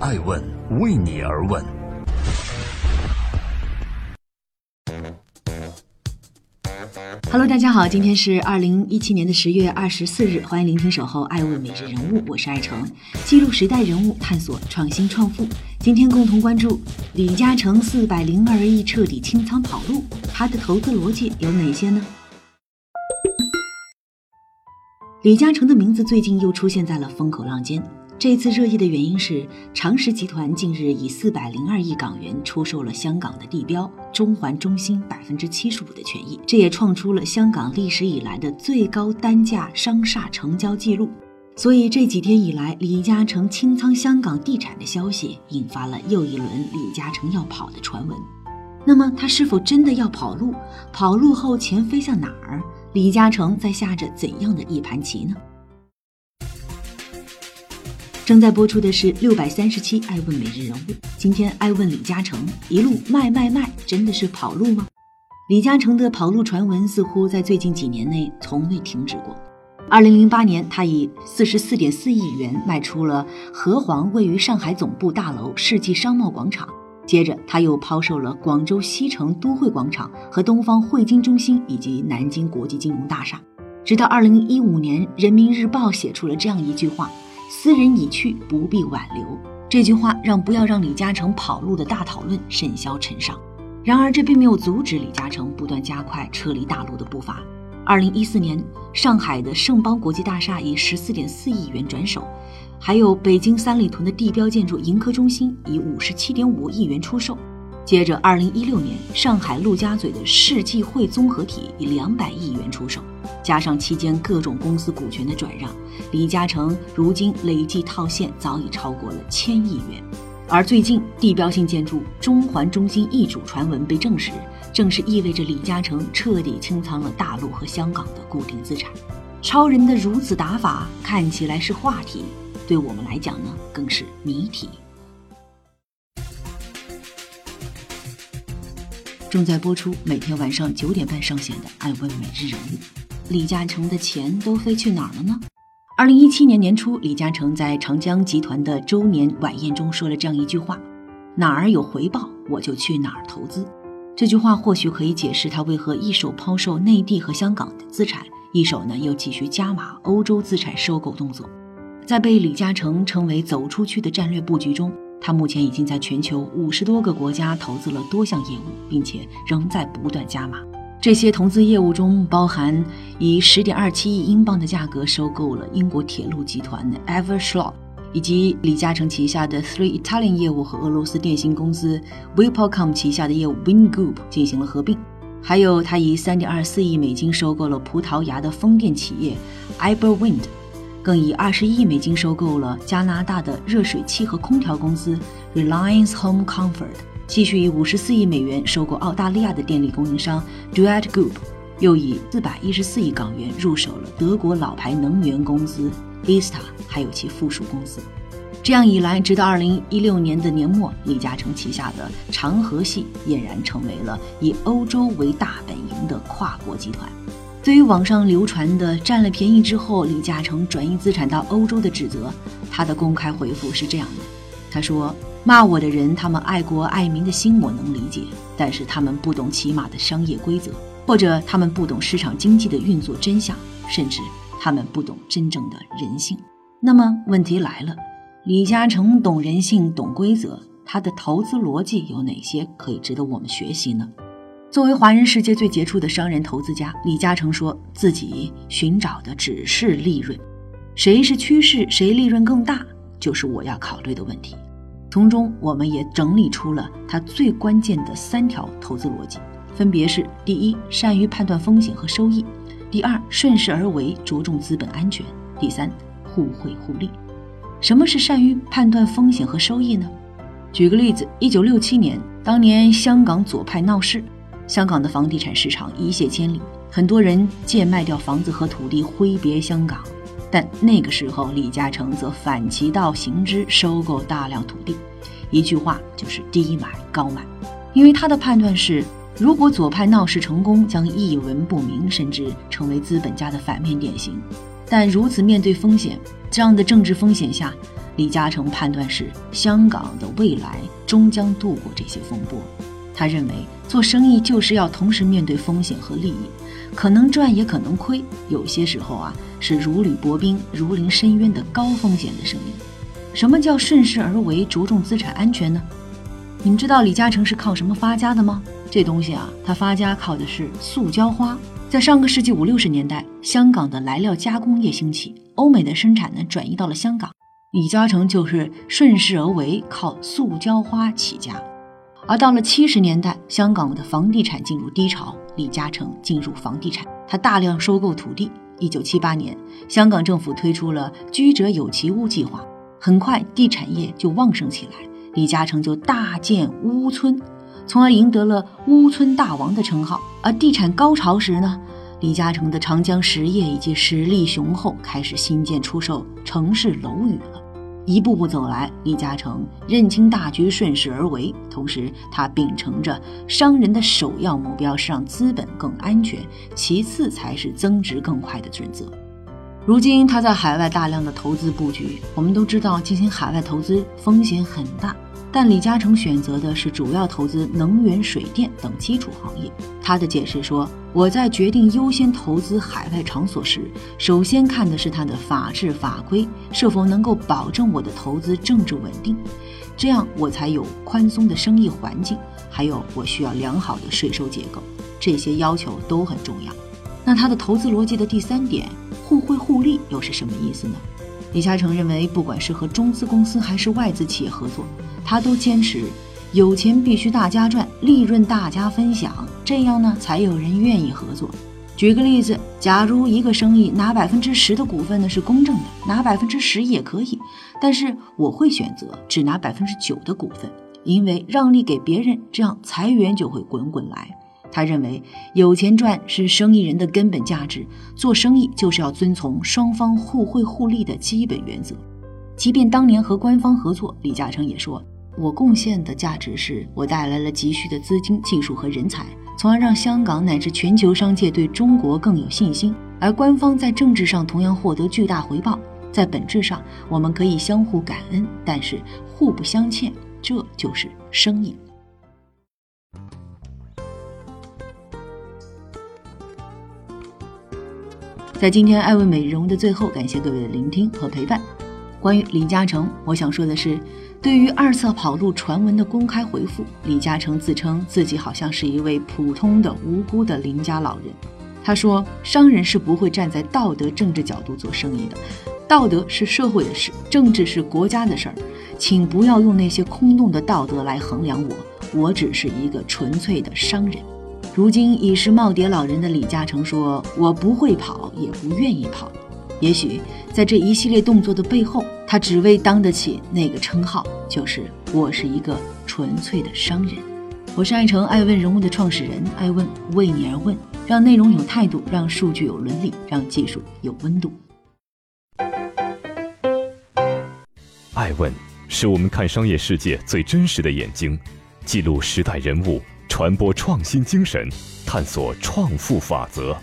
爱问为你而问。Hello，大家好，今天是二零一七年的十月二十四日，欢迎聆听守候爱问每日人物，我是爱成，记录时代人物，探索创新创富。今天共同关注李嘉诚四百零二亿彻底清仓跑路，他的投资逻辑有哪些呢？李嘉诚的名字最近又出现在了风口浪尖。这次热议的原因是，长实集团近日以四百零二亿港元出售了香港的地标中环中心百分之七十五的权益，这也创出了香港历史以来的最高单价商厦成交记录。所以这几天以来，李嘉诚清仓香港地产的消息，引发了又一轮李嘉诚要跑的传闻。那么他是否真的要跑路？跑路后钱飞向哪儿？李嘉诚在下着怎样的一盘棋呢？正在播出的是六百三十七《爱问每日人物》。今天爱问李嘉诚一路卖卖卖，真的是跑路吗？李嘉诚的跑路传闻似乎在最近几年内从未停止过。二零零八年，他以四十四点四亿元卖出了和黄位于上海总部大楼世纪商贸广场，接着他又抛售了广州西城都会广场和东方汇金中心以及南京国际金融大厦，直到二零一五年，《人民日报》写出了这样一句话。斯人已去，不必挽留。这句话让不要让李嘉诚跑路的大讨论甚嚣尘上。然而，这并没有阻止李嘉诚不断加快撤离大陆的步伐。二零一四年，上海的盛邦国际大厦以十四点四亿元转手，还有北京三里屯的地标建筑盈科中心以五十七点五亿元出售。接着，二零一六年，上海陆家嘴的世纪汇综合体以两百亿元出售。加上期间各种公司股权的转让，李嘉诚如今累计套现早已超过了千亿元。而最近地标性建筑中环中心易主传闻被证实，正是意味着李嘉诚彻底清仓了大陆和香港的固定资产。超人的如此打法看起来是话题，对我们来讲呢，更是谜题。正在播出，每天晚上九点半上线的《爱问每日人物》。李嘉诚的钱都飞去哪儿了呢？二零一七年年初，李嘉诚在长江集团的周年晚宴中说了这样一句话：“哪儿有回报，我就去哪儿投资。”这句话或许可以解释他为何一手抛售内地和香港的资产，一手呢又继续加码欧洲资产收购动作。在被李嘉诚称为“走出去”的战略布局中，他目前已经在全球五十多个国家投资了多项业务，并且仍在不断加码。这些投资业务中包含以十点二七亿英镑的价格收购了英国铁路集团的 Evershlot，以及李嘉诚旗下的 Three Italian 业务和俄罗斯电信公司 Vipolcom 旗下的业务 Win Group 进行了合并，还有他以三点二四亿美金收购了葡萄牙的风电企业 Iberwind，更以二十亿美金收购了加拿大的热水器和空调公司 Reliance Home Comfort。继续以五十四亿美元收购澳大利亚的电力供应商 Duet Group，又以四百一十四亿港元入手了德国老牌能源公司 Ista，还有其附属公司。这样一来，直到二零一六年的年末，李嘉诚旗下的长河系俨然成为了以欧洲为大本营的跨国集团。对于网上流传的占了便宜之后李嘉诚转移资产到欧洲的指责，他的公开回复是这样的：他说。骂我的人，他们爱国爱民的心我能理解，但是他们不懂起码的商业规则，或者他们不懂市场经济的运作真相，甚至他们不懂真正的人性。那么问题来了，李嘉诚懂人性、懂规则，他的投资逻辑有哪些可以值得我们学习呢？作为华人世界最杰出的商人投资家，李嘉诚说自己寻找的只是利润，谁是趋势，谁利润更大，就是我要考虑的问题。从中，我们也整理出了他最关键的三条投资逻辑，分别是：第一，善于判断风险和收益；第二，顺势而为，着重资本安全；第三，互惠互利。什么是善于判断风险和收益呢？举个例子，一九六七年，当年香港左派闹事，香港的房地产市场一泻千里，很多人贱卖掉房子和土地，挥别香港。但那个时候，李嘉诚则反其道行之，收购大量土地。一句话就是低买高卖，因为他的判断是，如果左派闹事成功，将一文不名，甚至成为资本家的反面典型。但如此面对风险，这样的政治风险下，李嘉诚判断是香港的未来终将度过这些风波。他认为做生意就是要同时面对风险和利益，可能赚也可能亏，有些时候啊是如履薄冰、如临深渊的高风险的生意。什么叫顺势而为，着重资产安全呢？你们知道李嘉诚是靠什么发家的吗？这东西啊，他发家靠的是塑胶花。在上个世纪五六十年代，香港的来料加工业兴起，欧美的生产呢转移到了香港，李嘉诚就是顺势而为，靠塑胶花起家。而到了七十年代，香港的房地产进入低潮，李嘉诚进入房地产，他大量收购土地。一九七八年，香港政府推出了居者有其屋计划，很快地产业就旺盛起来。李嘉诚就大建屋村，从而赢得了“屋村大王”的称号。而地产高潮时呢，李嘉诚的长江实业以及实力雄厚，开始新建出售城市楼宇了。一步步走来，李嘉诚认清大局，顺势而为。同时，他秉承着商人的首要目标是让资本更安全，其次才是增值更快的准则。如今他在海外大量的投资布局，我们都知道进行海外投资风险很大。但李嘉诚选择的是主要投资能源、水电等基础行业。他的解释说：“我在决定优先投资海外场所时，首先看的是它的法治法规是否能够保证我的投资政治稳定，这样我才有宽松的生意环境。还有，我需要良好的税收结构，这些要求都很重要。那他的投资逻辑的第三点，互惠互利又是什么意思呢？”李嘉诚认为，不管是和中资公司还是外资企业合作，他都坚持有钱必须大家赚，利润大家分享，这样呢才有人愿意合作。举个例子，假如一个生意拿百分之十的股份呢是公正的，拿百分之十也可以，但是我会选择只拿百分之九的股份，因为让利给别人，这样财源就会滚滚来。他认为有钱赚是生意人的根本价值，做生意就是要遵从双方互惠互利的基本原则。即便当年和官方合作，李嘉诚也说。我贡献的价值是我带来了急需的资金、技术和人才，从而让香港乃至全球商界对中国更有信心。而官方在政治上同样获得巨大回报，在本质上我们可以相互感恩，但是互不相欠，这就是生意。在今天爱问美容的最后，感谢各位的聆听和陪伴。关于李嘉诚，我想说的是。对于二次跑路传闻的公开回复，李嘉诚自称自己好像是一位普通的无辜的邻家老人。他说：“商人是不会站在道德政治角度做生意的，道德是社会的事，政治是国家的事儿，请不要用那些空洞的道德来衡量我，我只是一个纯粹的商人。”如今已是耄耋老人的李嘉诚说：“我不会跑，也不愿意跑。”也许在这一系列动作的背后，他只为当得起那个称号，就是我是一个纯粹的商人。我是爱成爱问人物的创始人，爱问为你而问，让内容有态度，让数据有伦理，让技术有温度。爱问是我们看商业世界最真实的眼睛，记录时代人物，传播创新精神，探索创富法则。